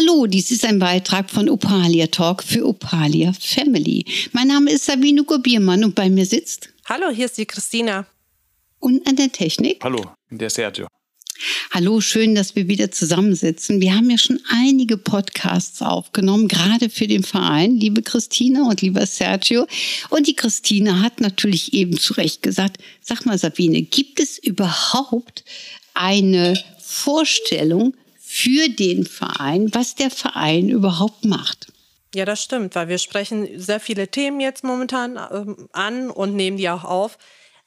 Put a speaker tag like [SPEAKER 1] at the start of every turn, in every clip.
[SPEAKER 1] Hallo, dies ist ein Beitrag von Opalia Talk für Opalia Family. Mein Name ist Sabine Gobiermann und bei mir sitzt.
[SPEAKER 2] Hallo, hier ist die Christina.
[SPEAKER 1] Und an der Technik.
[SPEAKER 3] Hallo, der Sergio.
[SPEAKER 1] Hallo, schön, dass wir wieder zusammensitzen. Wir haben ja schon einige Podcasts aufgenommen, gerade für den Verein, liebe Christina und lieber Sergio. Und die Christina hat natürlich eben zu Recht gesagt, sag mal Sabine, gibt es überhaupt eine Vorstellung, für den Verein, was der Verein überhaupt macht.
[SPEAKER 2] Ja, das stimmt, weil wir sprechen sehr viele Themen jetzt momentan ähm, an und nehmen die auch auf.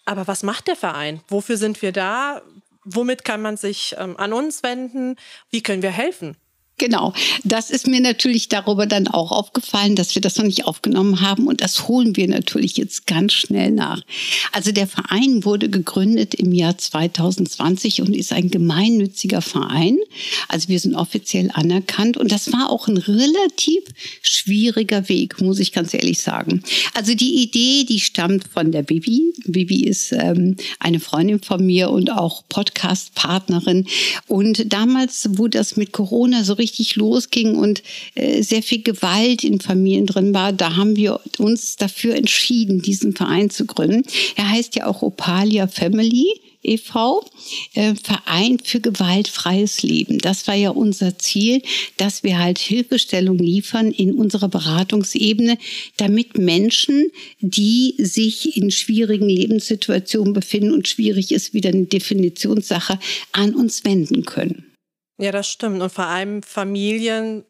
[SPEAKER 2] Aber was macht der Verein? Wofür sind wir da? Womit kann man sich ähm, an uns wenden? Wie können wir helfen?
[SPEAKER 1] Genau, das ist mir natürlich darüber dann auch aufgefallen, dass wir das noch nicht aufgenommen haben und das holen wir natürlich jetzt ganz schnell nach. Also der Verein wurde gegründet im Jahr 2020 und ist ein gemeinnütziger Verein. Also wir sind offiziell anerkannt und das war auch ein relativ schwieriger Weg, muss ich ganz ehrlich sagen. Also die Idee, die stammt von der Bibi. Bibi ist ähm, eine Freundin von mir und auch Podcast-Partnerin und damals, wo das mit Corona so richtig losging und äh, sehr viel Gewalt in Familien drin war, da haben wir uns dafür entschieden, diesen Verein zu gründen. Er heißt ja auch Opalia Family. e.V., äh, Verein für gewaltfreies Leben. Das war ja unser Ziel, dass wir halt Hilfestellung liefern in unserer Beratungsebene, damit Menschen, die sich in schwierigen Lebenssituationen befinden und schwierig ist, wieder eine Definitionssache, an uns wenden können.
[SPEAKER 2] Ja, das stimmt. Und vor allem Familien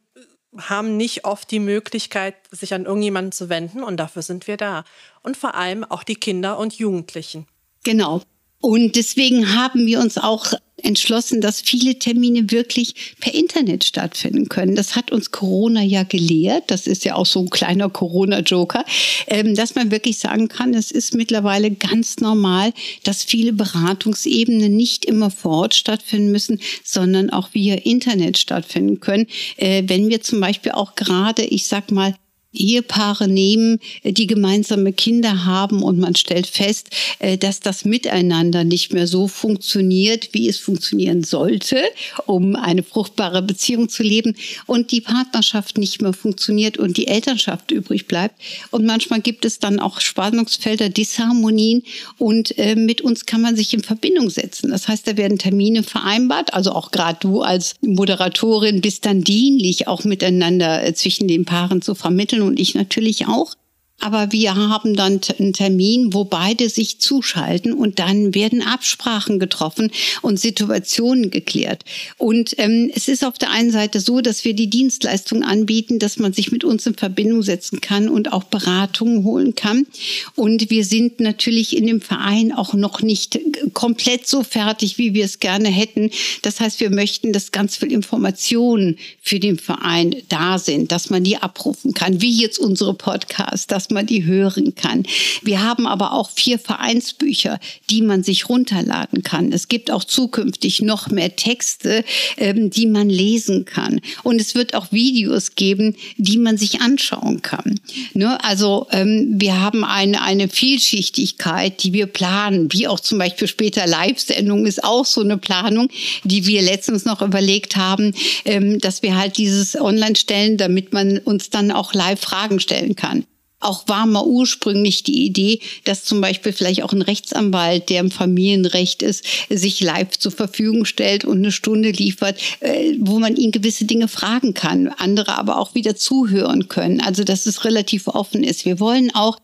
[SPEAKER 2] haben nicht oft die Möglichkeit, sich an irgendjemanden zu wenden. Und dafür sind wir da. Und vor allem auch die Kinder und Jugendlichen.
[SPEAKER 1] Genau. Und deswegen haben wir uns auch entschlossen, dass viele Termine wirklich per Internet stattfinden können. Das hat uns Corona ja gelehrt. Das ist ja auch so ein kleiner Corona-Joker, ähm, dass man wirklich sagen kann, es ist mittlerweile ganz normal, dass viele Beratungsebenen nicht immer vor Ort stattfinden müssen, sondern auch via Internet stattfinden können. Äh, wenn wir zum Beispiel auch gerade, ich sag mal, Ehepaare nehmen, äh, die gemeinsame Kinder haben und man stellt fest, äh, dass das Miteinander nicht mehr so funktioniert, wie es funktionieren sollte, um eine fruchtbare Beziehung zu leben und die Partnerschaft nicht mehr funktioniert und die Elternschaft übrig bleibt. Und manchmal gibt es dann auch Spannungsfelder, Disharmonien und äh, mit uns kann man sich in Verbindung setzen. Das heißt, da werden Termine vereinbart, also auch gerade du als Moderatorin bist dann dienlich, auch miteinander zwischen den Paaren zu vermitteln und ich natürlich auch. Aber wir haben dann einen Termin, wo beide sich zuschalten und dann werden Absprachen getroffen und Situationen geklärt. Und ähm, es ist auf der einen Seite so, dass wir die Dienstleistung anbieten, dass man sich mit uns in Verbindung setzen kann und auch Beratungen holen kann. Und wir sind natürlich in dem Verein auch noch nicht komplett so fertig, wie wir es gerne hätten. Das heißt, wir möchten, dass ganz viel Informationen für den Verein da sind, dass man die abrufen kann, wie jetzt unsere Podcasts, dass man die hören kann. Wir haben aber auch vier Vereinsbücher, die man sich runterladen kann. Es gibt auch zukünftig noch mehr Texte, ähm, die man lesen kann. Und es wird auch Videos geben, die man sich anschauen kann. Ne? Also ähm, wir haben eine, eine Vielschichtigkeit, die wir planen, wie auch zum Beispiel später Live-Sendungen ist auch so eine Planung, die wir letztens noch überlegt haben, ähm, dass wir halt dieses online stellen, damit man uns dann auch live Fragen stellen kann. Auch war mal ursprünglich die Idee, dass zum Beispiel vielleicht auch ein Rechtsanwalt, der im Familienrecht ist, sich live zur Verfügung stellt und eine Stunde liefert, äh, wo man ihn gewisse Dinge fragen kann, andere aber auch wieder zuhören können. Also dass es relativ offen ist. Wir wollen auch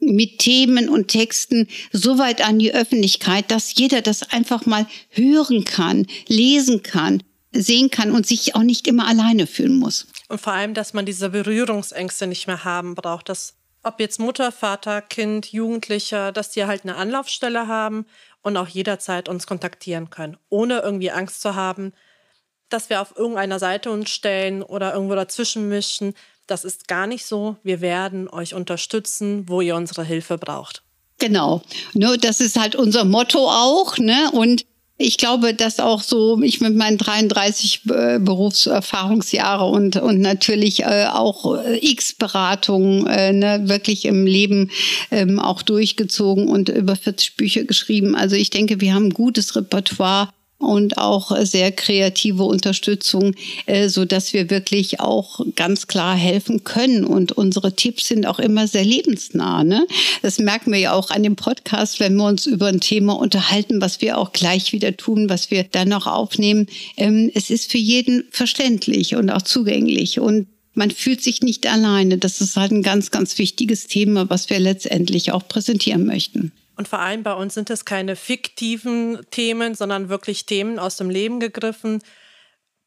[SPEAKER 1] mit Themen und Texten so weit an die Öffentlichkeit, dass jeder das einfach mal hören kann, lesen kann, sehen kann und sich auch nicht immer alleine fühlen muss.
[SPEAKER 2] Und vor allem, dass man diese Berührungsängste nicht mehr haben braucht, dass ob jetzt Mutter, Vater, Kind, Jugendlicher, dass die halt eine Anlaufstelle haben und auch jederzeit uns kontaktieren können, ohne irgendwie Angst zu haben, dass wir auf irgendeiner Seite uns stellen oder irgendwo dazwischen mischen. Das ist gar nicht so. Wir werden euch unterstützen, wo ihr unsere Hilfe braucht.
[SPEAKER 1] Genau. Ne, das ist halt unser Motto auch. Ne? Und ich glaube, dass auch so ich mit meinen 33 äh, Berufserfahrungsjahre und und natürlich äh, auch äh, X Beratungen ne, wirklich im Leben ähm, auch durchgezogen und über 40 Bücher geschrieben. Also ich denke, wir haben ein gutes Repertoire und auch sehr kreative Unterstützung, äh, so dass wir wirklich auch ganz klar helfen können. Und unsere Tipps sind auch immer sehr lebensnah. Ne? Das merken wir ja auch an dem Podcast, wenn wir uns über ein Thema unterhalten, was wir auch gleich wieder tun, was wir dann noch aufnehmen. Ähm, es ist für jeden verständlich und auch zugänglich und man fühlt sich nicht alleine. Das ist halt ein ganz, ganz wichtiges Thema, was wir letztendlich auch präsentieren möchten.
[SPEAKER 2] Und vor allem bei uns sind es keine fiktiven Themen, sondern wirklich Themen aus dem Leben gegriffen,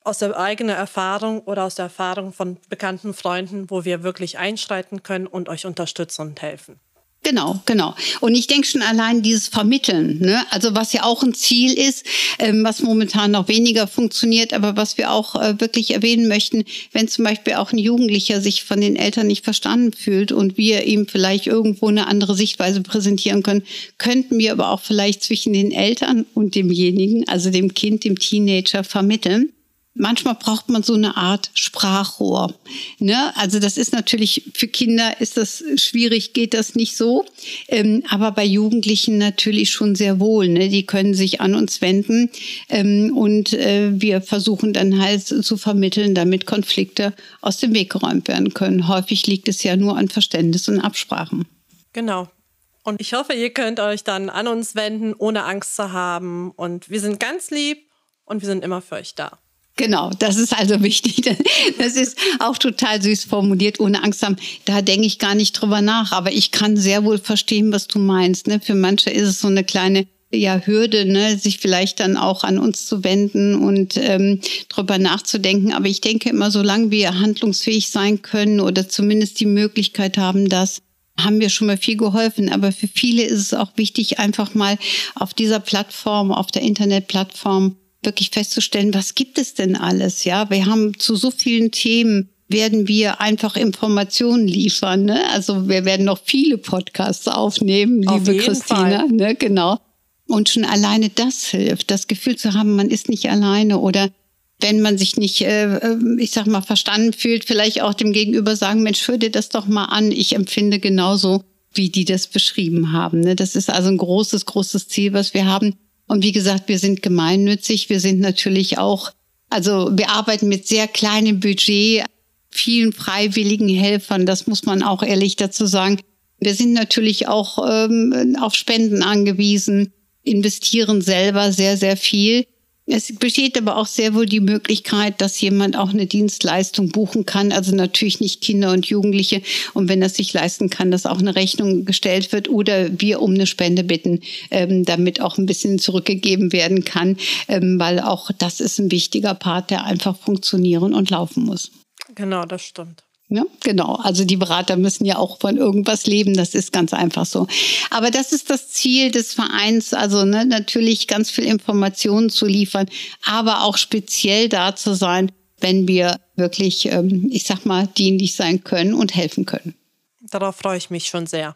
[SPEAKER 2] aus der eigenen Erfahrung oder aus der Erfahrung von bekannten Freunden, wo wir wirklich einschreiten können und euch unterstützen und helfen.
[SPEAKER 1] Genau, genau. Und ich denke schon allein dieses Vermitteln, ne? also was ja auch ein Ziel ist, ähm, was momentan noch weniger funktioniert, aber was wir auch äh, wirklich erwähnen möchten, wenn zum Beispiel auch ein Jugendlicher sich von den Eltern nicht verstanden fühlt und wir ihm vielleicht irgendwo eine andere Sichtweise präsentieren können, könnten wir aber auch vielleicht zwischen den Eltern und demjenigen, also dem Kind, dem Teenager vermitteln manchmal braucht man so eine Art Sprachrohr. Ne? Also das ist natürlich für Kinder ist das schwierig, geht das nicht so, ähm, aber bei Jugendlichen natürlich schon sehr wohl. Ne? Die können sich an uns wenden ähm, und äh, wir versuchen dann halt zu vermitteln, damit Konflikte aus dem Weg geräumt werden können. Häufig liegt es ja nur an Verständnis und Absprachen.
[SPEAKER 2] Genau. Und ich hoffe, ihr könnt euch dann an uns wenden, ohne Angst zu haben. Und wir sind ganz lieb und wir sind immer für euch da.
[SPEAKER 1] Genau, das ist also wichtig. Das ist auch total süß formuliert, ohne Angst haben. Da denke ich gar nicht drüber nach. Aber ich kann sehr wohl verstehen, was du meinst. Ne? Für manche ist es so eine kleine ja, Hürde, ne, sich vielleicht dann auch an uns zu wenden und ähm, drüber nachzudenken. Aber ich denke immer, solange wir handlungsfähig sein können oder zumindest die Möglichkeit haben, das haben wir schon mal viel geholfen. Aber für viele ist es auch wichtig, einfach mal auf dieser Plattform, auf der Internetplattform wirklich festzustellen, was gibt es denn alles? Ja, wir haben zu so vielen Themen werden wir einfach Informationen liefern. Ne? Also wir werden noch viele Podcasts aufnehmen, Auf liebe Christina. Ne? Genau. Und schon alleine das hilft, das Gefühl zu haben, man ist nicht alleine oder wenn man sich nicht, äh, äh, ich sag mal, verstanden fühlt, vielleicht auch dem Gegenüber sagen, Mensch, hör dir das doch mal an. Ich empfinde genauso, wie die das beschrieben haben. Ne? Das ist also ein großes, großes Ziel, was wir haben. Und wie gesagt, wir sind gemeinnützig. Wir sind natürlich auch, also wir arbeiten mit sehr kleinem Budget, vielen freiwilligen Helfern. Das muss man auch ehrlich dazu sagen. Wir sind natürlich auch ähm, auf Spenden angewiesen, investieren selber sehr, sehr viel. Es besteht aber auch sehr wohl die Möglichkeit, dass jemand auch eine Dienstleistung buchen kann. Also natürlich nicht Kinder und Jugendliche. Und wenn das sich leisten kann, dass auch eine Rechnung gestellt wird oder wir um eine Spende bitten, ähm, damit auch ein bisschen zurückgegeben werden kann. Ähm, weil auch das ist ein wichtiger Part, der einfach funktionieren und laufen muss.
[SPEAKER 2] Genau, das stimmt.
[SPEAKER 1] Ja, genau. Also die Berater müssen ja auch von irgendwas leben. Das ist ganz einfach so. Aber das ist das Ziel des Vereins. Also ne, natürlich ganz viel Informationen zu liefern, aber auch speziell da zu sein, wenn wir wirklich, ähm, ich sag mal, dienlich sein können und helfen können.
[SPEAKER 2] Darauf freue ich mich schon sehr.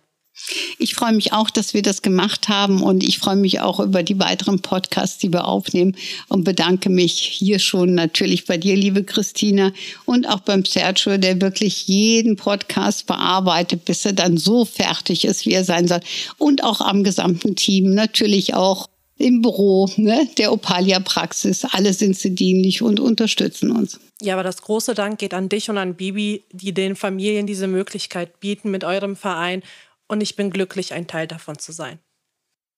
[SPEAKER 1] Ich freue mich auch, dass wir das gemacht haben und ich freue mich auch über die weiteren Podcasts, die wir aufnehmen und bedanke mich hier schon natürlich bei dir, liebe Christina, und auch beim Sergio, der wirklich jeden Podcast bearbeitet, bis er dann so fertig ist, wie er sein soll. Und auch am gesamten Team, natürlich auch im Büro ne, der Opalia Praxis. Alle sind sie dienlich und unterstützen uns.
[SPEAKER 2] Ja, aber das große Dank geht an dich und an Bibi, die den Familien diese Möglichkeit bieten mit eurem Verein und ich bin glücklich, ein Teil davon zu sein.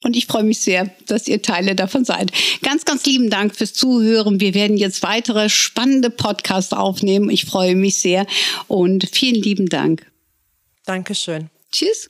[SPEAKER 1] Und ich freue mich sehr, dass ihr Teile davon seid. Ganz, ganz lieben Dank fürs Zuhören. Wir werden jetzt weitere spannende Podcasts aufnehmen. Ich freue mich sehr und vielen lieben Dank.
[SPEAKER 2] Dankeschön.
[SPEAKER 1] Tschüss.